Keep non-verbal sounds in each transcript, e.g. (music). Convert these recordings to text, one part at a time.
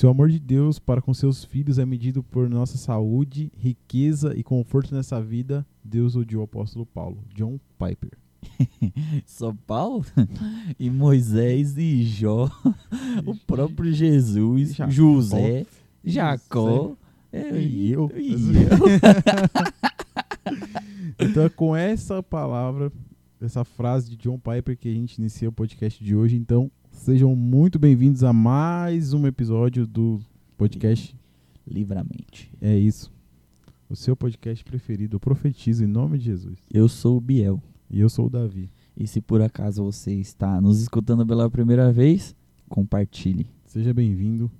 Se o amor de Deus para com seus filhos é medido por nossa saúde, riqueza e conforto nessa vida, Deus odiou o apóstolo Paulo. John Piper. (laughs) São Paulo (laughs) e Moisés e Jó, (laughs) o próprio Jesus, Jacó. José, Jacó é, E eu. e eu. Então é com essa palavra, essa frase de John Piper que a gente inicia o podcast de hoje. Então, sejam muito bem-vindos a mais um episódio do podcast. Livramente. É isso. O seu podcast preferido, eu profetizo em nome de Jesus. Eu sou o Biel. E eu sou o Davi. E se por acaso você está nos escutando pela primeira vez, compartilhe. Seja bem-vindo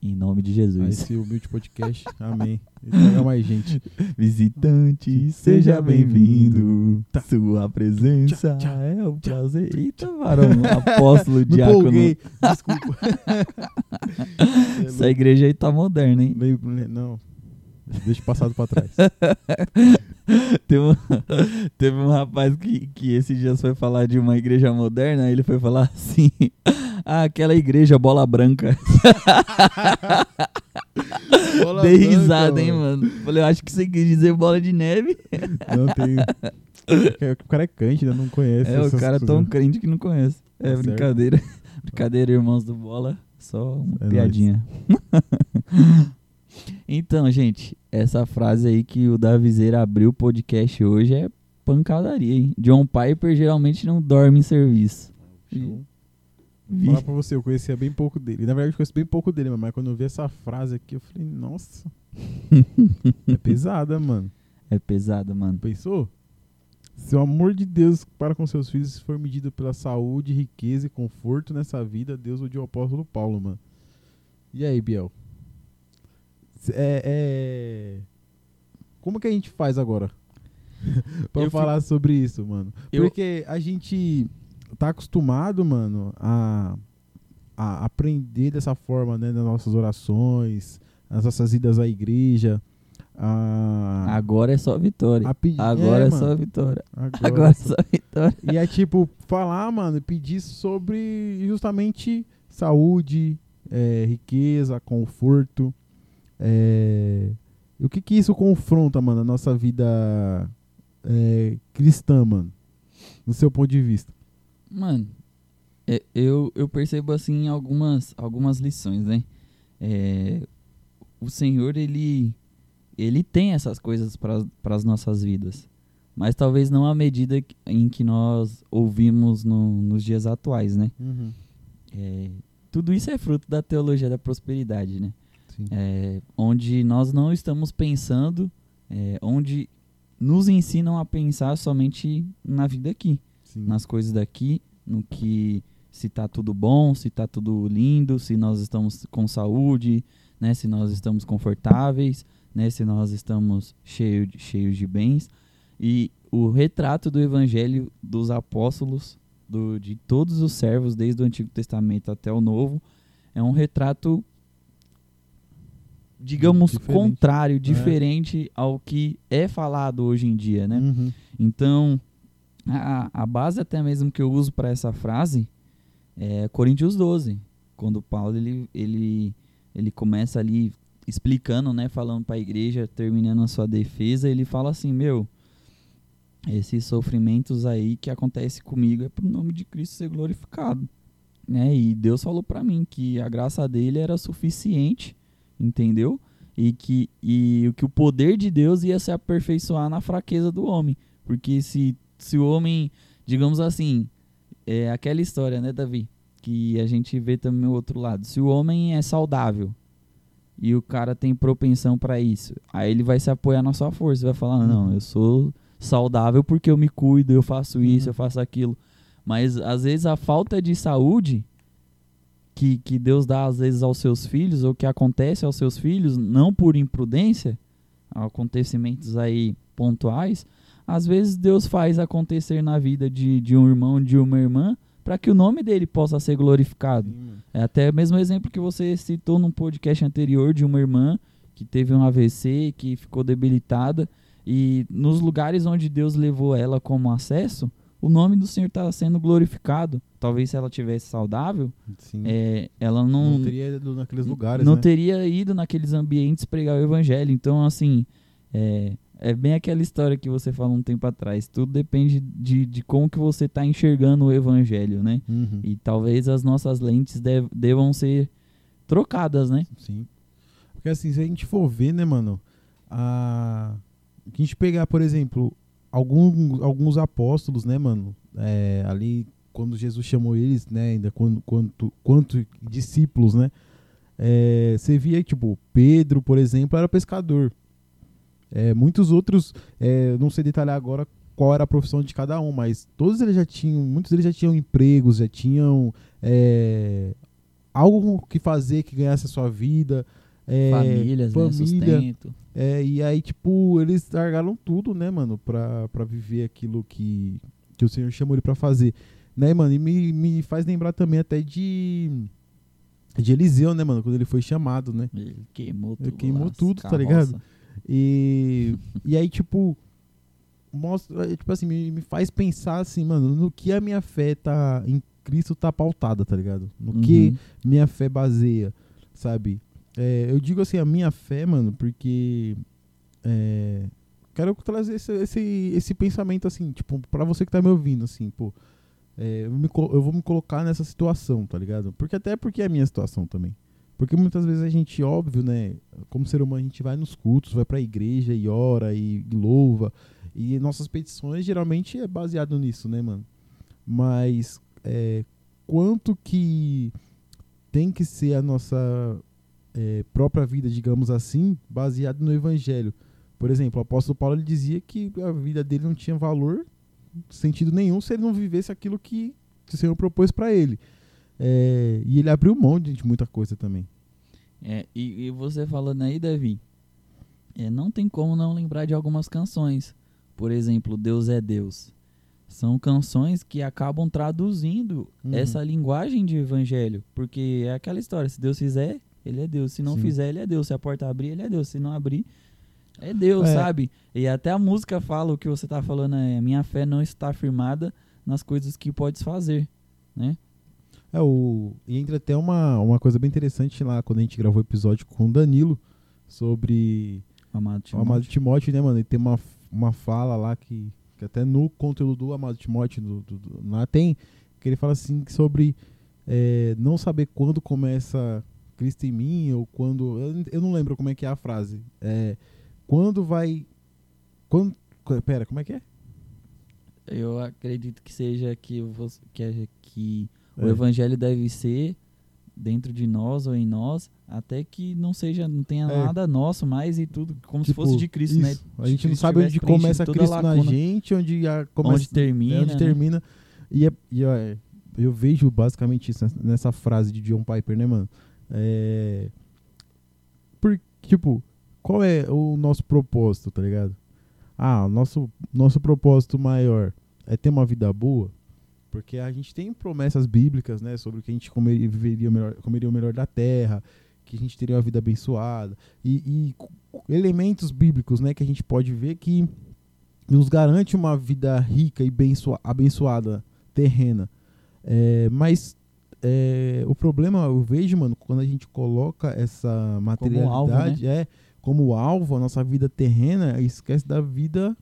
Em nome de a Jesus. esse humilde podcast. Amém. Traga mais gente. (laughs) Visitante, seja bem-vindo. Sua presença Tchá, tchá, é um prazer. Eita, varão, apóstolo, (laughs) diácono. empolguei. (laughs) Desculpa. Essa igreja aí tá moderna, hein? Não. Deixa o passado pra trás. (laughs) Teve um, teve um rapaz que, que esses dias foi falar de uma igreja moderna, aí ele foi falar (laughs) assim: Ah, aquela igreja bola branca. (laughs) Bola Dei branca, risada, hein, mano. Falei, eu acho que você quis dizer bola de neve. Não tem. O cara é crente, né? Não conhece. É, o cara é tão crente que não conhece. É Tá certo. brincadeira. brincadeira, irmãos do bola. Só uma É piadinha. Então, gente, essa frase aí que o Davizeira abriu o podcast hoje é pancadaria, hein? John Piper geralmente não dorme em serviço. Show. Vou falar pra você, eu conhecia bem pouco dele. Na verdade, eu conheço bem pouco dele, mas quando eu vi essa frase aqui, eu falei, nossa. (laughs) é pesada, mano. É pesado, mano. Pensou? Se o amor de Deus para com seus filhos for medido pela saúde, riqueza e conforto nessa vida, Deus odiou o apóstolo Paulo, mano. E aí, Biel? É, é... Como que a gente faz agora? (laughs) pra Eu falar sobre isso, mano. Eu- Porque a gente tá acostumado, mano, a, a aprender dessa forma, né? Nas nossas orações, nas nossas idas à igreja. A, Agora é só vitória. a pedir- Agora é, mano. só vitória. Agora, Agora é só vitória. E é tipo, falar, mano, pedir sobre justamente saúde, é, riqueza, conforto. É, o que que isso confronta, mano, a nossa vida é, cristã, mano? No seu ponto de vista. Mano, é, eu, eu percebo assim algumas, algumas lições, né? É, o Senhor, ele, ele tem essas coisas para as nossas vidas. Mas talvez não à medida em que nós ouvimos no- nos dias atuais, né? É, tudo isso é fruto da teologia da prosperidade, né? É, onde nós não estamos pensando, é, onde nos ensinam a pensar somente na vida aqui Sim. nas coisas daqui, no que se tá tudo bom, se tá tudo lindo, se nós estamos com saúde, né, se nós estamos confortáveis, né, se nós estamos cheio de, cheios de bens. E o retrato do evangelho dos apóstolos, do, de todos os servos, desde o Antigo Testamento até o Novo, é um retrato, digamos, Diferente. contrário, diferente ao que é falado hoje em dia, né? Uhum. Então, a, a base até mesmo que eu uso para essa frase é Coríntios 12, quando Paulo ele, ele, ele começa ali explicando, né, falando para a igreja, terminando a sua defesa, ele fala assim, meu, esses sofrimentos aí que acontece comigo é pro nome de Cristo ser glorificado, né? E Deus falou para mim que a graça dele era suficiente, entendeu? E que e que o poder de Deus ia se aperfeiçoar na fraqueza do homem. Porque se, se o homem, digamos assim, é aquela história, né, Davi? Que a gente vê também o outro lado. Se o homem é saudável e o cara tem propensão para isso, aí ele vai se apoiar na sua força, vai falar: "Não, Uhum. eu sou saudável porque eu me cuido, eu faço isso, Uhum. eu faço aquilo". Mas às vezes a falta de saúde que, que Deus dá às vezes aos seus filhos, ou que acontece aos seus filhos, não por imprudência, acontecimentos aí pontuais, às vezes Deus faz acontecer na vida de, de um irmão, de uma irmã, para que o nome dele possa ser glorificado. Sim. É até o mesmo exemplo que você citou num podcast anterior de uma irmã que teve um AVC, que ficou debilitada, e nos lugares onde Deus levou ela como acesso, o nome do Senhor está sendo glorificado. Talvez se ela tivesse saudável, Sim. é, ela não, não teria ido naqueles lugares, não né? teria ido naqueles ambientes pregar o evangelho. Então, assim, é, é bem aquela história que você falou um tempo atrás. Tudo depende de, de como que você está enxergando o evangelho, né? Uhum. E talvez as nossas lentes dev- devam ser trocadas, né? Sim. Porque assim, se a gente for ver, né, mano, a, a gente pegar, por exemplo, alguns, alguns apóstolos, né, mano, é, ali quando Jesus chamou eles, né, ainda quando, quanto, quanto discípulos, né, é, você via, tipo, Pedro, por exemplo, era pescador. É, muitos outros, é, não sei detalhar agora qual era a profissão de cada um, mas todos eles já tinham, muitos deles já tinham empregos, já tinham é, algo que fazer que ganhasse a sua vida. É, Famílias, né? família, Sustento. é, e aí, tipo, eles largaram tudo, né, mano, pra, pra viver aquilo que, que o Senhor chamou ele pra fazer. Né, mano, e me, me faz lembrar também até de, de Eliseu, né, mano, quando ele foi chamado, né. Ele queimou Ele tudo. queimou lá, tudo, tá ligado? E, e aí, tipo, mostra, tipo assim, me, me faz pensar assim, mano, no que a minha fé tá em Cristo tá pautada, tá ligado? No que Uhum. minha fé baseia, sabe? É, eu digo assim, a minha fé, mano, porque é, quero trazer esse, esse, esse pensamento assim, tipo, pra você que tá me ouvindo, assim, pô, é, eu, me eu vou me colocar nessa situação, tá ligado? Porque até porque é a minha situação também. Porque muitas vezes a gente, óbvio, né, como ser humano, a gente vai nos cultos, vai pra igreja e ora e, e louva, e nossas petições geralmente é baseado nisso, né, mano? Mas é, quanto que tem que ser a nossa é, própria vida, digamos assim, baseado no evangelho. Por exemplo, o apóstolo Paulo ele dizia que a vida dele não tinha valor, sentido nenhum, se ele não vivesse aquilo que o Senhor propôs para ele. É, e ele abriu mão de muita coisa também. É, e, e você falando aí, Davi, é, não tem como não lembrar de algumas canções. Por exemplo, Deus é Deus. São canções que acabam traduzindo Uhum. essa linguagem de evangelho. Porque é aquela história: se Deus fizer, Ele é Deus. Se não Sim. fizer, Ele é Deus. Se a porta abrir, Ele é Deus. Se não abrir, é Deus, É. sabe? E até a música fala o que você tá falando: é minha fé não está firmada nas coisas que podes fazer. Né? É, o, e entra até uma, uma coisa bem interessante lá quando a gente gravou o episódio com o Danilo sobre Amado o Amado Timóteo. Timóteo, né, mano? E tem uma, uma fala lá que, que até no conteúdo do Amado Timóteo do, do- do- lá tem, que ele fala assim sobre é, não saber quando começa Cristo em mim, ou quando. Eu, eu não lembro como é que é a frase. É, quando vai. Quando, qu- pera, como é que é? Eu acredito que seja que, você, que, é- que o É. evangelho deve ser dentro de nós ou em nós, até que não seja, não tenha É. nada nosso mais e tudo, como se Tipo, fosse de Cristo, né? isso. A Se gente não Cristo sabe onde preenchido começa a Cristo na gente, onde a, começa, onde termina. é, onde né? termina. E, é, e é, eu vejo basicamente isso nessa frase de John Piper, né, mano? É, por, tipo, qual é o nosso propósito, tá ligado? Ah, nosso, nosso propósito maior é ter uma vida boa, porque a gente tem promessas bíblicas, né, sobre que a gente comeria, viveria o melhor, comeria o melhor da terra, que a gente teria uma vida abençoada, e, e elementos bíblicos, né, que a gente pode ver que nos garante uma vida rica e bençoa- abençoada, terrena. É, mas é, o problema, eu vejo, mano, quando a gente coloca essa materialidade é como alvo, a nossa vida terrena, esquece da vida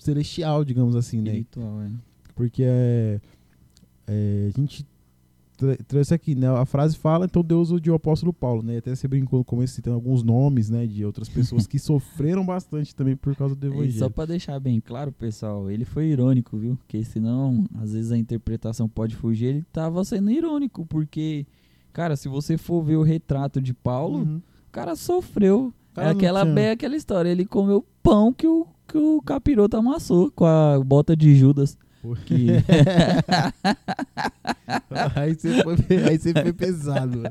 celestial, digamos assim, né? Espiritual, é. Porque é, é, a gente trouxe aqui, né? A frase fala, então Deus odiou o apóstolo Paulo, né? Até você brincou no começo citando alguns nomes, né? De outras pessoas que sofreram bastante também por causa do E só evangelho. pra deixar bem claro, pessoal, ele foi irônico, viu? Porque senão, às vezes a interpretação pode fugir. Ele tava sendo irônico, porque, cara, se você for ver o retrato de Paulo, Uhum. o cara sofreu. Cara, é aquela, bem aquela história. Ele comeu pão que o, que o capiroto amassou com a bota de Judas. Que... (laughs) (laughs) aí, você foi, aí você foi pesado.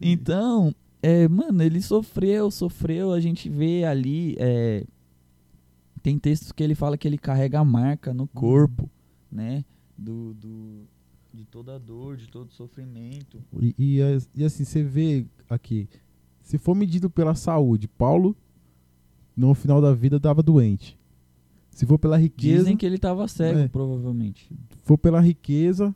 Então, é, mano, ele sofreu, sofreu. A gente vê ali. é, tem textos que ele fala que ele carrega a marca no corpo, né? Do, do, de toda a dor, de todo sofrimento. E, e, e assim, você vê aqui, se for medido pela saúde, Paulo, no final da vida, dava doente. Se for pela riqueza. Dizem que ele estava cego, É. provavelmente. for pela riqueza,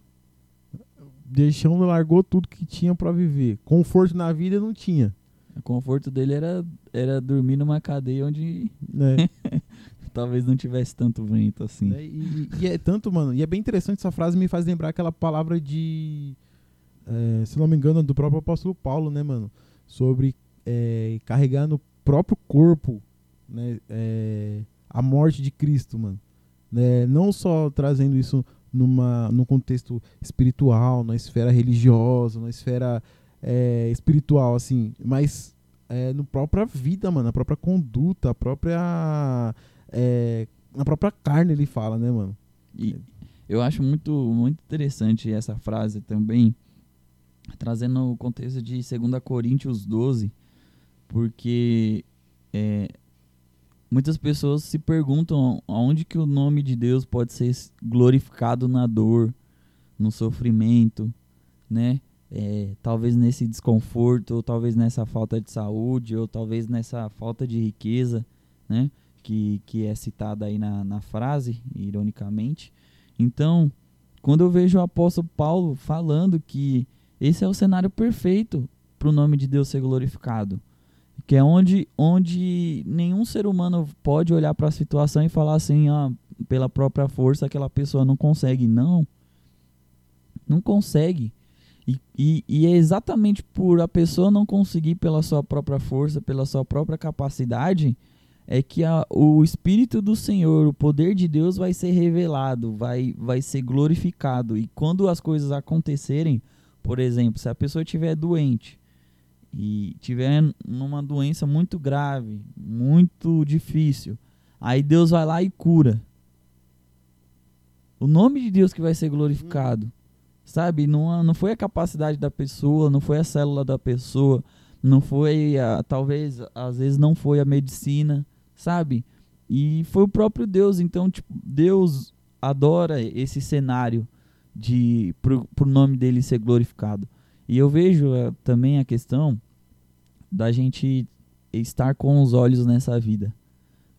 deixando largou tudo que tinha pra viver. Conforto na vida não tinha, O conforto dele era, era dormir numa cadeia onde né? (laughs) talvez não tivesse tanto vento assim. Né? E, e é tanto, mano, e é bem interessante essa frase me faz lembrar aquela palavra de, é, se não me engano, do próprio apóstolo Paulo, né, mano, sobre é, carregar no próprio corpo, né, é, a morte de Cristo, mano, né? Não só trazendo isso numa num contexto espiritual, na esfera religiosa, na esfera é, espiritual, assim, mas é, no própria vida, mano, a própria conduta, a própria é, na própria carne ele fala, né, mano? E eu acho muito, muito interessante essa frase também, trazendo o contexto de 2 Coríntios 12, porque é, muitas pessoas se perguntam aonde que o nome de Deus pode ser glorificado na dor, no sofrimento, né? É, talvez nesse desconforto, ou talvez nessa falta de saúde, ou talvez nessa falta de riqueza, né? Que, que é citada aí na, na frase, ironicamente. Então, quando eu vejo o apóstolo Paulo falando que esse é o cenário perfeito para o nome de Deus ser glorificado, que é onde, onde nenhum ser humano pode olhar para a situação e falar assim, ah, pela própria força aquela pessoa não consegue. Não, não consegue. E, e, e é exatamente por a pessoa não conseguir pela sua própria força, pela sua própria capacidade, é que a, o Espírito do Senhor, o poder de Deus vai ser revelado, vai, vai ser glorificado. E quando as coisas acontecerem, por exemplo, se a pessoa estiver doente e tiver numa doença muito grave, muito difícil, aí Deus vai lá e cura. O nome de Deus que vai ser glorificado. Sabe? Não, não foi a capacidade da pessoa, não foi a célula da pessoa, não foi a, talvez às vezes não foi a medicina, sabe? E foi o próprio Deus, então tipo, Deus adora esse cenário de pro, pro nome dele ser glorificado. E eu vejo uh, também a questão da gente estar com os olhos nessa vida,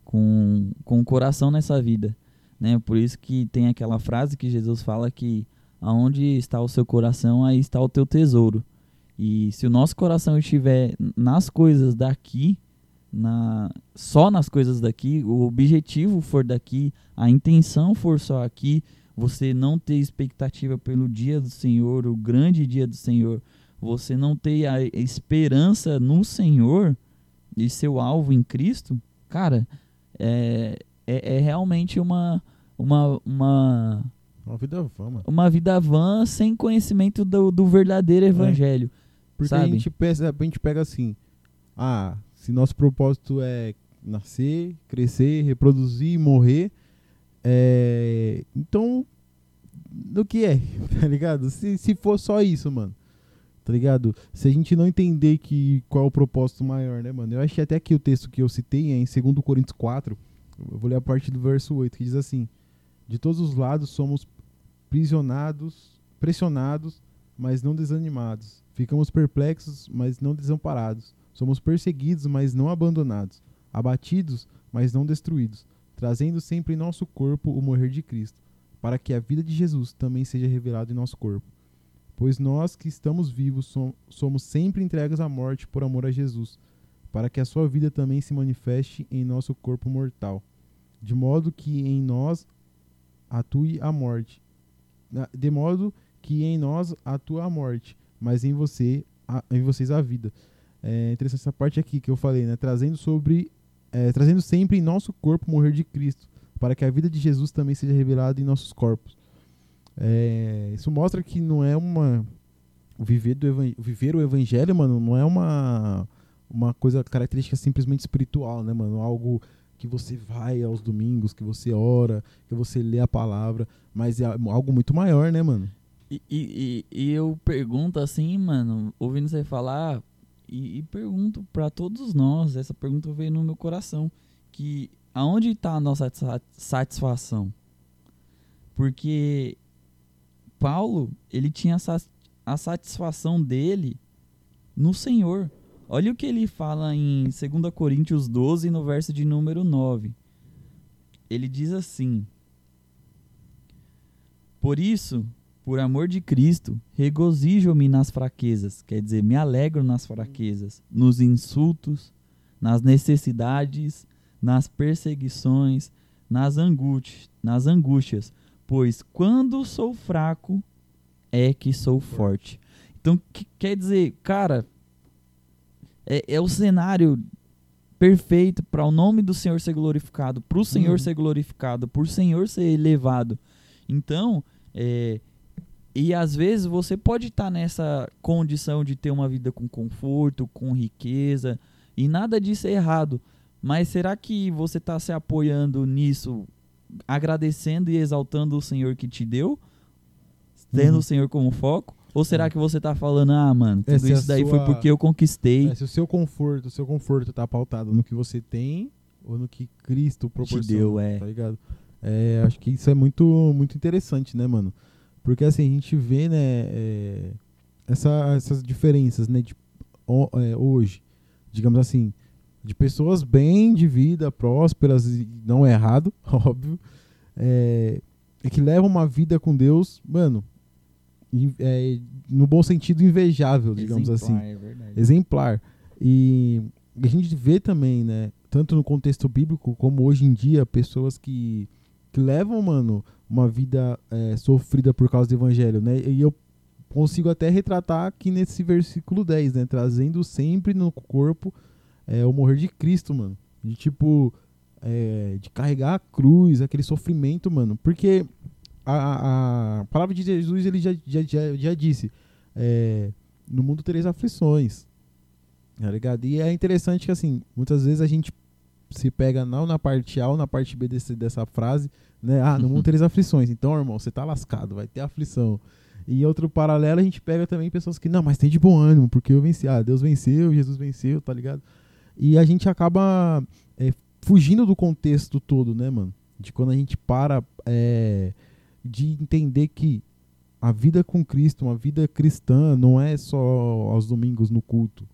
com, com o coração nessa vida, né? Por isso que tem aquela frase que Jesus fala que aonde está o seu coração, aí está o teu tesouro. E se o nosso coração estiver nas coisas daqui, na, só nas coisas daqui, o objetivo for daqui, a intenção for só aqui, você não ter expectativa pelo dia do Senhor, o grande dia do Senhor, você não ter a esperança no Senhor e seu alvo em Cristo, cara, é, é, é realmente uma, uma, uma, Uma vida vã, mano. uma vida vã sem conhecimento do, do verdadeiro evangelho. Porque a Sabe? gente, pensa, a gente pega assim, ah, se nosso propósito é nascer, crescer, reproduzir, morrer, é... então, do que é, (laughs) tá ligado? Se, se for só isso, mano, tá ligado? Se a gente não entender que qual é o propósito maior, né, mano? Eu achei até aqui o texto que eu citei é em 2 Coríntios 4, eu vou ler a partir do verso 8, que diz assim, de todos os lados somos prisionados, pressionados, mas não desanimados. Ficamos perplexos, mas não desamparados. Somos perseguidos, mas não abandonados. Abatidos, mas não destruídos. Trazendo sempre em nosso corpo o morrer de Cristo, para que a vida de Jesus também seja revelada em nosso corpo. Pois nós que estamos vivos som- somos sempre entregues à morte por amor a Jesus, para que a sua vida também se manifeste em nosso corpo mortal, de modo que em nós atue a morte, de modo que em nós atua a morte, mas em você, em vocês a vida. É interessante essa parte aqui que eu falei, né? Trazendo sobre, é, trazendo sempre em nosso corpo o morrer de Cristo, para que a vida de Jesus também seja revelada em nossos corpos. É, isso mostra que não é uma viver do viver o evangelho, mano, não é uma uma coisa característica simplesmente espiritual, né, mano? Algo que você vai aos domingos, que você ora, que você lê a palavra, mas é algo muito maior, né, mano? E, e- e eu pergunto assim, mano, ouvindo você falar, e, e pergunto pra todos nós, essa pergunta veio no meu coração, que aonde está a nossa sa- satisfação? Porque Paulo, ele tinha a satisfação dele no Senhor. Olha o que ele fala em 2 Coríntios 12, no verso de número 9. ele diz assim: Por isso, por amor de Cristo, regozijo-me nas fraquezas, quer dizer, me alegro nas fraquezas, nos insultos, nas necessidades, nas perseguições, nas angústias, nas angústias, pois quando sou fraco é que sou forte. Então, que, quer dizer, cara, é, é o cenário perfeito para o nome do Senhor ser glorificado, para o Senhor Uhum. ser glorificado, por o Senhor ser elevado. Então, é, e às vezes você pode estar nessa condição de ter uma vida com conforto, com riqueza, e nada disso é errado. Mas será que você está se apoiando nisso, agradecendo e exaltando o Senhor que te deu, tendo Uhum. o Senhor como foco? Ou será que você tá falando, ah, mano, tudo Essa é isso daí foi sua- porque eu conquistei, É, se o seu conforto, o seu conforto tá pautado no que você tem ou no que Cristo proporciona, deu, é. tá ligado? É, acho que isso é muito, muito interessante, né, mano? Porque assim, a gente vê, né, é, essa- essas diferenças, né, de, ho- é, hoje, digamos assim, de pessoas bem de vida, prósperas, e não é errado, (laughs) óbvio, é, e que levam uma vida com Deus, mano, é, no bom sentido invejável, digamos assim Exemplar, é verdade. exemplar. E a gente vê também, né, tanto no contexto bíblico como hoje em dia, pessoas que, que levam, mano, uma vida é, sofrida por causa do evangelho, né? E eu consigo até retratar aqui nesse versículo 10, né, trazendo sempre no corpo é, o morrer de Cristo, mano. De tipo, é, de carregar a cruz, aquele sofrimento, mano. Porque a, a, palavra de Jesus, ele já, já, já, já disse, é, no mundo tereis aflições. Tá ligado? E é interessante que, assim, muitas vezes a gente se pega não na parte A ou na parte B desse, dessa frase, né? Ah, no mundo tereis aflições. Então, irmão, você tá lascado, vai ter aflição. E em outro paralelo, a gente pega também pessoas que, não, mas tem de bom ânimo, porque eu venci. Ah, Deus venceu, Jesus venceu, tá ligado? E a gente acaba é, fugindo do contexto todo, né, mano? De quando a gente para é, de entender que a vida com Cristo, uma vida cristã, não é só aos domingos no culto.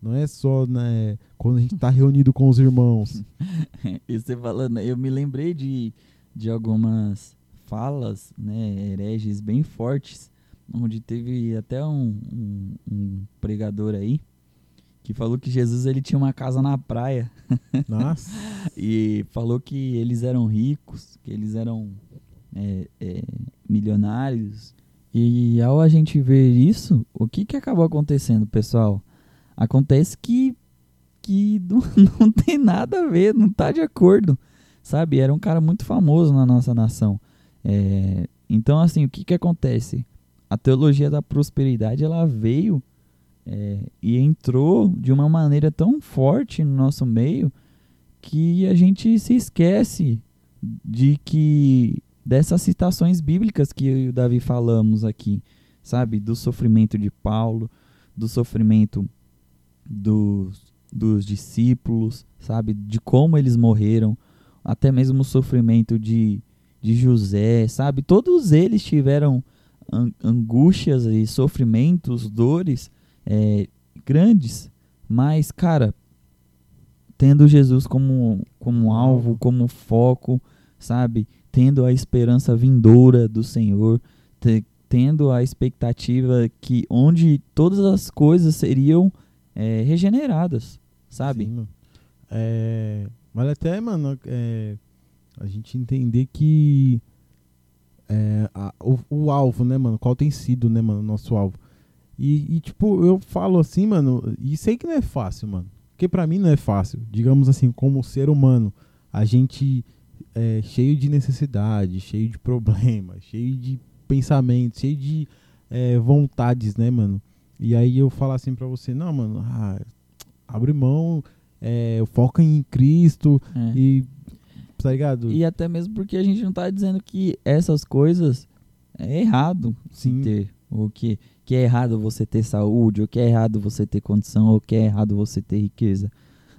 Não é só né, quando a gente tá reunido com os irmãos. (laughs) e você falando, eu me lembrei de, de algumas falas, né, hereges bem fortes, onde teve até um, um, um pregador aí que falou que Jesus ele tinha uma casa na praia (laughs) Nossa. e falou que eles eram ricos, que eles eram é, é, milionários. E ao a gente ver isso, o que, que acabou acontecendo, pessoal? Acontece que, que (laughs) não, não tem nada a ver, não tá de acordo, sabe? Era um cara muito famoso na nossa nação. É, então, assim, o que, que acontece? A teologia da prosperidade, ela veio é, e entrou de uma maneira tão forte no nosso meio que a gente se esquece de que dessas citações bíblicas que eu e o Davi falamos aqui, sabe, do sofrimento de Paulo, do sofrimento dos, dos discípulos, sabe, de como eles morreram, até mesmo o sofrimento de, de José, sabe, todos eles tiveram an- angústias e sofrimentos, dores é, grandes, mas, cara, tendo Jesus como, como alvo, como foco, sabe? Tendo a esperança vindoura do Senhor, te- tendo a expectativa que onde todas as coisas seriam é, regeneradas, sabe? Sim. É, vale até, mano, é, a gente entender que é, a- o, o alvo, né, mano? Qual tem sido, né, mano, nosso alvo. E, e, tipo, eu falo assim, mano, e sei que não é fácil, mano. Porque pra mim não é fácil. Digamos assim, como ser humano, a gente é cheio de necessidade, cheio de problemas, (laughs) cheio de pensamentos, cheio de é, vontades, né, mano? E aí eu falo assim pra você, não, mano, ah, abre mão, é, foca em Cristo É. e. Tá ligado? E até mesmo porque a gente não tá dizendo que essas coisas é errado Sim. ter. Ou que, que é errado você ter saúde, ou que é errado você ter condição, ou que é errado você ter riqueza.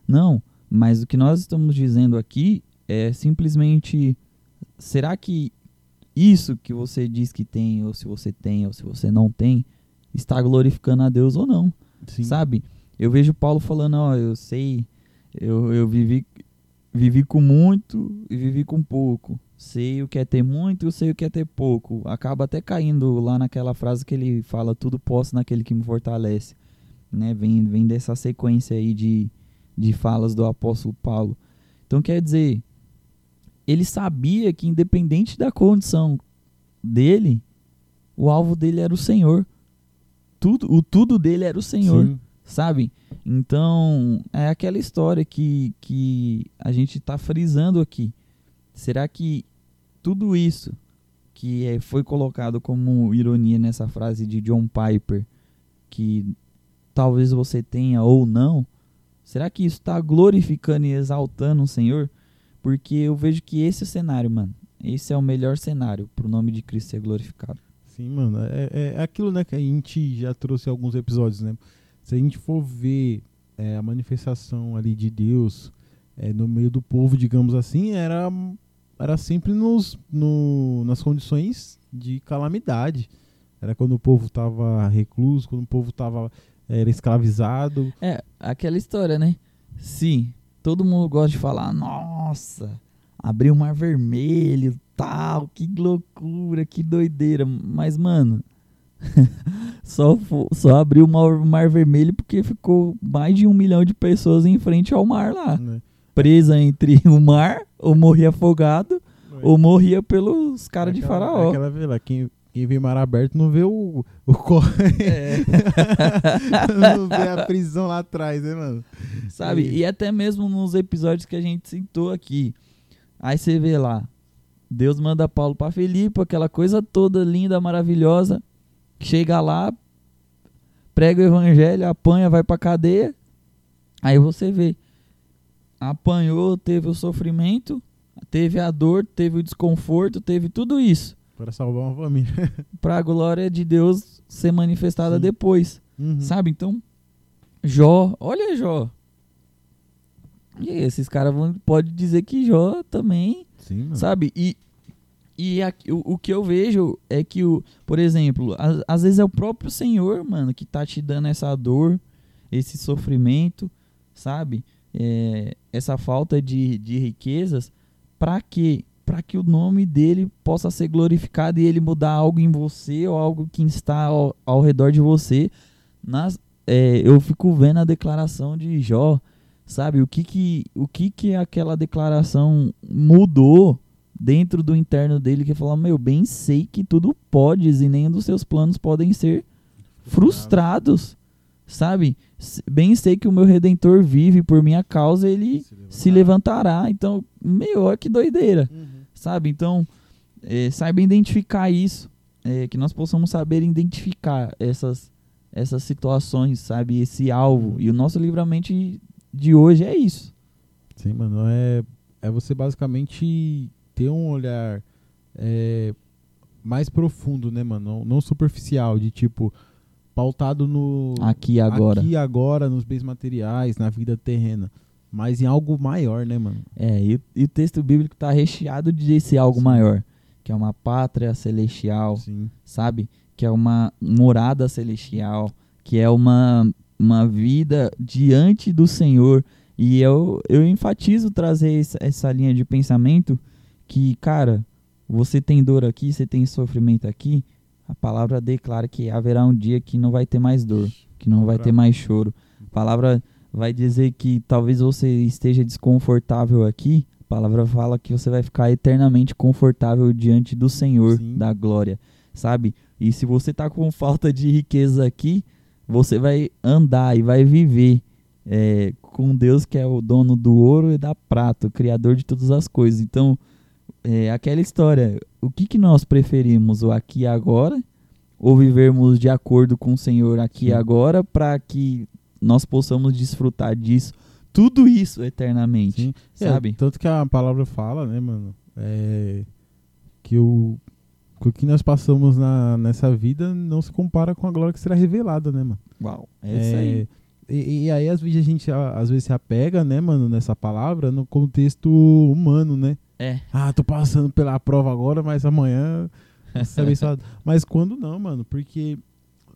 Não, mas o que nós estamos dizendo aqui é simplesmente: será que isso que você diz que tem, ou se você tem, ou se você não tem, está glorificando a Deus ou não? Sim. Sabe? Eu vejo Paulo falando, ó, eu sei, eu, eu vivi vivi com muito e vivi com pouco. Sei o que é ter muito e sei o que é ter pouco. Acaba até caindo lá naquela frase que ele fala: tudo posso naquele que me fortalece. Né? Vem, vem dessa sequência aí de, de falas do apóstolo Paulo. Então quer dizer, ele sabia que independente da condição dele, o alvo dele era o Senhor. Tudo, o tudo dele era o Senhor, Sim. Sabe? Então, é aquela história que, que a gente está frisando aqui. Será que tudo isso que é, foi colocado como ironia nessa frase de John Piper, que talvez você tenha ou não, será que isso está glorificando e exaltando o Senhor? Porque eu vejo que esse é o cenário, mano. Esse é o melhor cenário para o nome de Cristo ser glorificado. Sim, mano. É, é aquilo, né, que a gente já trouxe em alguns episódios, né? Se a gente for ver é, a manifestação ali de Deus é, no meio do povo, digamos assim, era, era sempre nos, no, nas condições de calamidade. Era quando o povo estava recluso, quando o povo tava, era escravizado. É, aquela história, né? Sim, todo mundo gosta de falar, nossa, abriu o mar vermelho, tal, que loucura, que doideira. Mas, mano, (laughs) só, só abriu o mar, vermelho porque ficou mais de um milhão de pessoas em frente ao mar lá. Né? Presa entre (laughs) o mar, ou morria afogado, ou morria pelos caras de faraó. Aquela lá, quem, quem vê mar aberto não vê o, o é. (laughs) não vê a prisão lá atrás, né, mano? Sabe? E... e até mesmo nos episódios que a gente citou aqui. Aí você vê lá, Deus manda Paulo para Filipe, aquela coisa toda linda, maravilhosa. Chega lá, prega o evangelho, apanha, vai pra cadeia. Aí você vê. Apanhou, teve o sofrimento, teve a dor, teve o desconforto, teve tudo isso. Para salvar uma família. (laughs) pra glória de Deus ser manifestada Sim. depois. Uhum. Sabe? Então, Jó, olha Jó. E esses caras vão pode dizer que Jó também, Sim, sabe? E e a, o, o que eu vejo é que o, por exemplo, às vezes é o próprio Senhor, mano, que tá te dando essa dor, esse sofrimento, sabe? É, essa falta de, de riquezas, para quê? Para que o nome dele possa ser glorificado e ele mudar algo em você ou algo que está ao, ao redor de você. Nas, é, eu fico vendo a declaração de Jó, sabe? O que que, o que, que aquela declaração mudou dentro do interno dele que falou: Meu, bem sei que tudo podes e nenhum dos seus planos podem ser frustrados, sabe? Bem sei que o meu redentor vive por minha causa, ele se, se levantará. Então, meu, olha que doideira, uhum. sabe? Então, é, saiba identificar isso, é, que nós possamos saber identificar essas, essas situações, sabe? Esse alvo. E o nosso livramento de hoje é isso. Sim, mano, é, é você basicamente ter um olhar é, mais profundo, né, mano? Não, não, superficial, de tipo, pautado no. Aqui e agora. Aqui e agora, nos bens materiais, na vida terrena. Mas em algo maior, né, mano? É, e, e o texto bíblico tá recheado de esse algo Sim. maior. Que é uma pátria celestial, Sim. sabe? Que é uma morada celestial. Que é uma, uma vida diante do Senhor. E eu, eu enfatizo trazer essa, essa linha de pensamento que, cara, você tem dor aqui, você tem sofrimento aqui, a palavra declara que haverá um dia que não vai ter mais dor, que não vai ter mais choro. A palavra vai dizer que talvez você esteja desconfortável aqui, a palavra fala que você vai ficar eternamente confortável diante do Senhor Sim. da glória, sabe? E se você tá com falta de riqueza aqui, você vai andar e vai viver é, com Deus que é o dono do ouro e da prata, o criador de todas as coisas. Então, é aquela história. O que, que nós preferimos, o aqui e agora, ou vivermos de acordo com o Senhor aqui e agora, para que nós possamos desfrutar disso, tudo isso eternamente, Sim. sabe? É, tanto que a palavra fala, né, mano, é, que o, que o que nós passamos na, nessa vida não se compara com a glória que será revelada, né, mano? Uau, é isso aí. E, e, aí, às vezes, a gente às vezes se apega, né, mano, nessa palavra no contexto humano, né? É. Ah, tô passando pela prova agora, mas amanhã (laughs) mas quando não, mano? Porque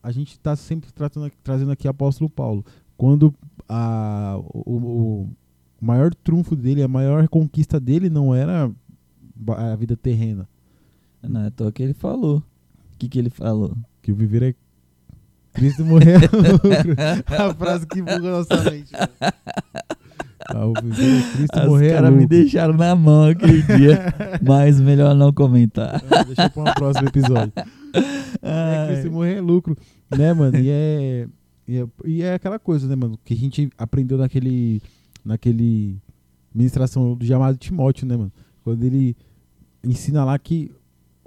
a gente tá sempre tratando, trazendo aqui o apóstolo Paulo. Quando a, o, o maior trunfo dele, a maior conquista dele não era a vida terrena. Não é toa que ele falou. O que, que ele falou? Que o viver é Cristo morrer é lucro. (laughs) a frase que buga nossa mente. né? (laughs) Ah, viver é Cristo Os morrer é caras me deixaram na mão aquele dia. (laughs) mas melhor não comentar. Ah, Deixa pra um próximo episódio. É, Ai. Cristo morrer é lucro, né, mano? E é, e é, e é aquela coisa, né, mano? Que a gente aprendeu naquele, naquele ministração do chamado Timóteo, né, mano? Quando ele ensina lá que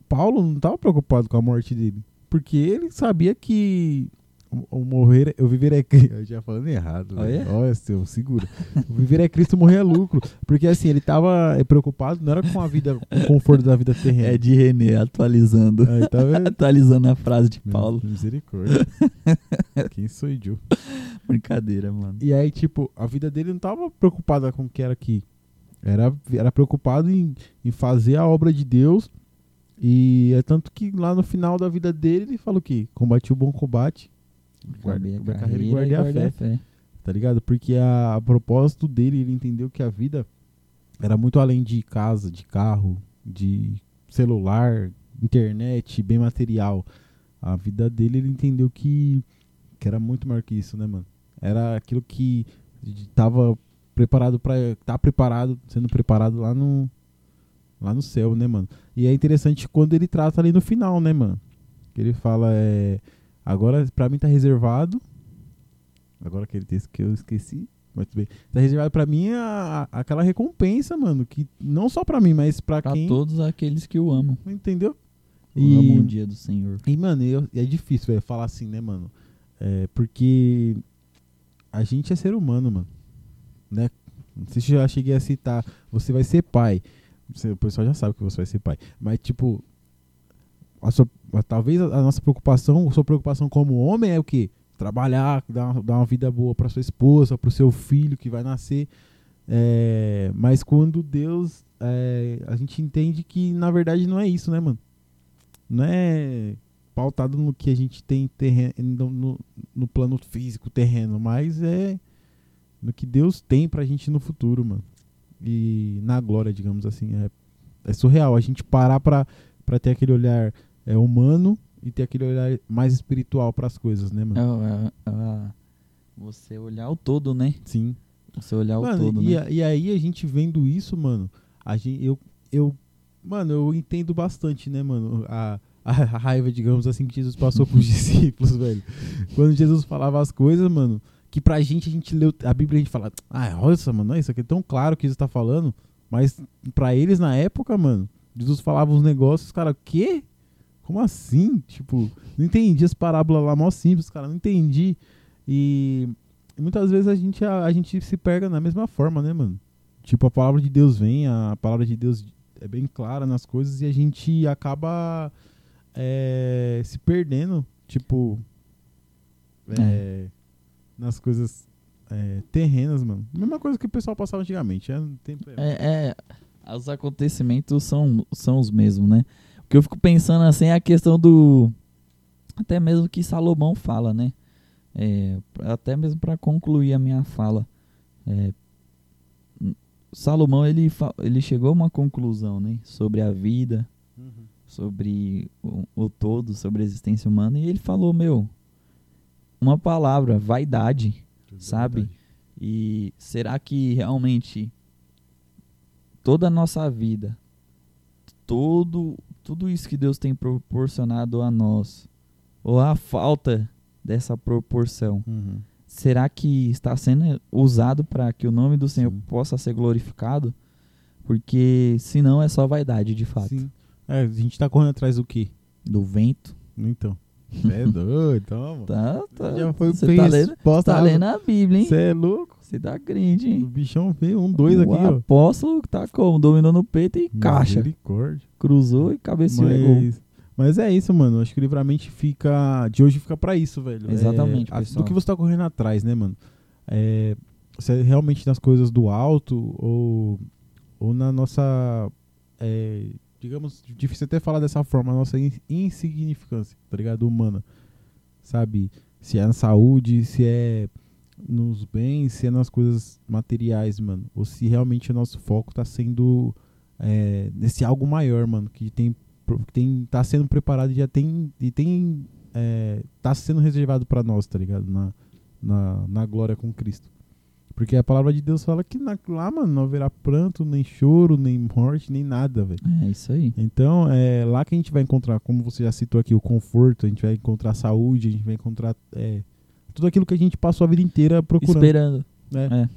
Paulo não estava preocupado com a morte dele, porque ele sabia que o, o morrer, o viver é Cristo. Eu já falando errado, Olha. velho. Olha, seu, segura. O viver é Cristo, morrer é lucro. Porque assim, ele tava preocupado, não era com a vida, com o conforto da vida terrena. É de René, atualizando. Aí, tá vendo? (laughs) atualizando a frase de Paulo. Misericórdia. (laughs) Quem sou eu? Brincadeira, mano. E aí, tipo, a vida dele não tava preocupada com o que era aqui. Era, era preocupado em, em fazer a obra de Deus. E é tanto que lá no final da vida dele, ele falou que combati o bom combate. Acabei a carreira carreira e e guardei a guardei fé. Tá ligado? Porque a, a propósito dele, ele entendeu que a vida era muito além de casa, de carro, de celular, internet, bem material. A vida dele, ele entendeu que, que era muito maior que isso, né, mano? Era aquilo que tava preparado para tá preparado, sendo preparado lá no lá no céu, né, mano? E é interessante quando ele trata ali no final, né, mano? Que ele fala é agora pra mim tá reservado Agora aquele texto que eu esqueci. Mas tudo bem. Tá reservado pra mim a, a- aquela recompensa, mano. Que não só pra mim, mas pra, Pra quem. todos aqueles que o amam. Entendeu? E... Amam E, o dia do Senhor. e mano, eu- é difícil velho, falar assim, né, mano? É, porque a gente é ser humano, mano. Né? Não sei se eu já cheguei a citar. Você vai ser pai. Você- o pessoal já sabe que você vai ser pai. Mas, tipo. A sua- talvez a, nossa preocupação, a sua preocupação como homem é o quê? Trabalhar, dar, uma- dar uma vida boa pra sua esposa, pro seu filho que vai nascer. É, mas quando Deus. é, a gente entende que na verdade não é isso, né, mano? Não é pautado no que a gente tem terreno, no, no- no plano físico, terreno, mas é no que Deus tem pra gente no futuro, mano. E na glória, digamos assim. É, é surreal a gente parar pra, pra ter aquele olhar é, humano e ter aquele olhar mais espiritual pras coisas, né, mano? É, é, é, você olhar o todo, né? Sim. Você olhar Mano, o todo, e, né? e aí a gente vendo isso, mano, a gente, eu, eu, mano, eu entendo bastante, né, mano, a, a raiva, digamos assim, que Jesus passou pros (laughs) discípulos, velho. Quando Jesus falava as coisas, mano, que pra gente, a gente leu a Bíblia e a gente fala, ah, nossa, mano, isso aqui é tão claro que Jesus tá falando, mas pra eles na época, mano, Jesus falava uns negócios, cara, o quê? Como assim? Tipo, não entendi as parábolas lá, mó simples, cara, não entendi. E muitas vezes a gente, a, a gente se pega na mesma forma, né, mano? Tipo, a palavra de Deus vem, a palavra de Deus é bem clara nas coisas e a gente acaba é, se perdendo, tipo, é, nas coisas é, terrenas, mano. Mesma coisa que o pessoal passava antigamente. É, tempo, é, É, é, os acontecimentos são, são os mesmos, né? O que eu fico pensando assim é a questão do. Até mesmo que Salomão fala, né? É, até mesmo para concluir a minha fala. É, Salomão ele, ele chegou a uma conclusão, né? Sobre a vida, Uhum. sobre o, o todo, sobre a existência humana. E ele falou: Meu, uma palavra, vaidade. Sabe? E será que realmente toda a nossa vida, todo, tudo isso que Deus tem proporcionado a nós, ou a falta dessa proporção, Uhum. será que está sendo usado para que o nome do Senhor Sim. possa ser glorificado? Porque senão é só vaidade, de fato. Sim. É, a gente tá correndo atrás do quê? Do vento. Então. É (laughs) doido, toma. Tá, tá. Já foi Você tá lendo, tá lendo a Bíblia, hein? Você é louco? Você tá O hein? bichão veio um, dois aqui, o ó. apóstolo tá como? Dominou no peito e caixa. Cruzou e cabeceou gol. Mas, mas é isso, mano. Acho que o livramento fica. De hoje fica pra isso, velho. Exatamente, É, pessoal. do que você tá correndo atrás, né, mano? É, se é realmente nas coisas do alto ou, ou na nossa. é, digamos, difícil até falar dessa forma, a nossa in- insignificância, tá ligado? Humana. Sabe? Se é na saúde, se é nos bens, se é nas coisas materiais, mano. Ou se realmente o nosso foco tá sendo é, nesse algo maior, mano, que tem, que tem tá sendo preparado e já tem e tem é, tá sendo reservado para nós, tá ligado? Na, na, na glória com Cristo. Porque a palavra de Deus fala que na, lá, mano, não haverá pranto, nem choro, nem morte, nem nada, velho. É isso aí. Então, é lá que a gente vai encontrar, como você já citou aqui, o conforto, a gente vai encontrar saúde, a gente vai encontrar é, tudo aquilo que a gente passou a vida inteira procurando. Esperando. né? É.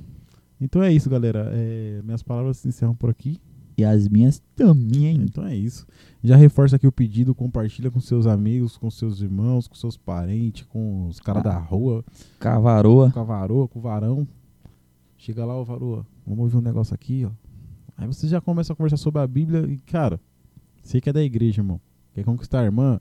Então é isso, galera. É, minhas palavras se encerram por aqui. E as minhas também. Então é isso. Já reforça aqui o pedido, compartilha com seus amigos, com seus irmãos, com seus parentes, com os caras da rua, Cavaroa. com a varoa, com o varão. Chega lá, ô varoa, vamos ouvir um negócio aqui, ó. Aí você já começa a conversar sobre a Bíblia e, cara, você que é da igreja, irmão. Quer conquistar a irmã?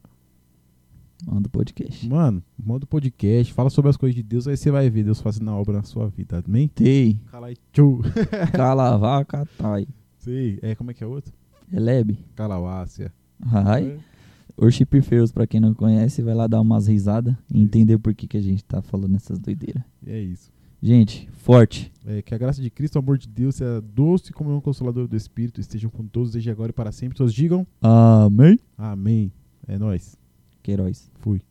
Manda o podcast. Mano, manda o podcast, fala sobre as coisas de Deus, aí você vai ver Deus fazendo a obra na sua vida, amém? Tei. Cala aí, tchau. (laughs) Calavaca, tai. Sei, é, como é que é outro? Elebe. Calauácia. Ai. Worship Feus, pra quem não conhece, vai lá dar umas risadas e Isso. entender por que, que a gente tá falando essas doideiras. É isso. Gente, forte. É, que a graça de Cristo, o amor de Deus, e a doce comunhão consoladora do Espírito estejam com todos desde agora e para sempre. Todos digam Amém. amém. É nóis. Queiroz. Fui.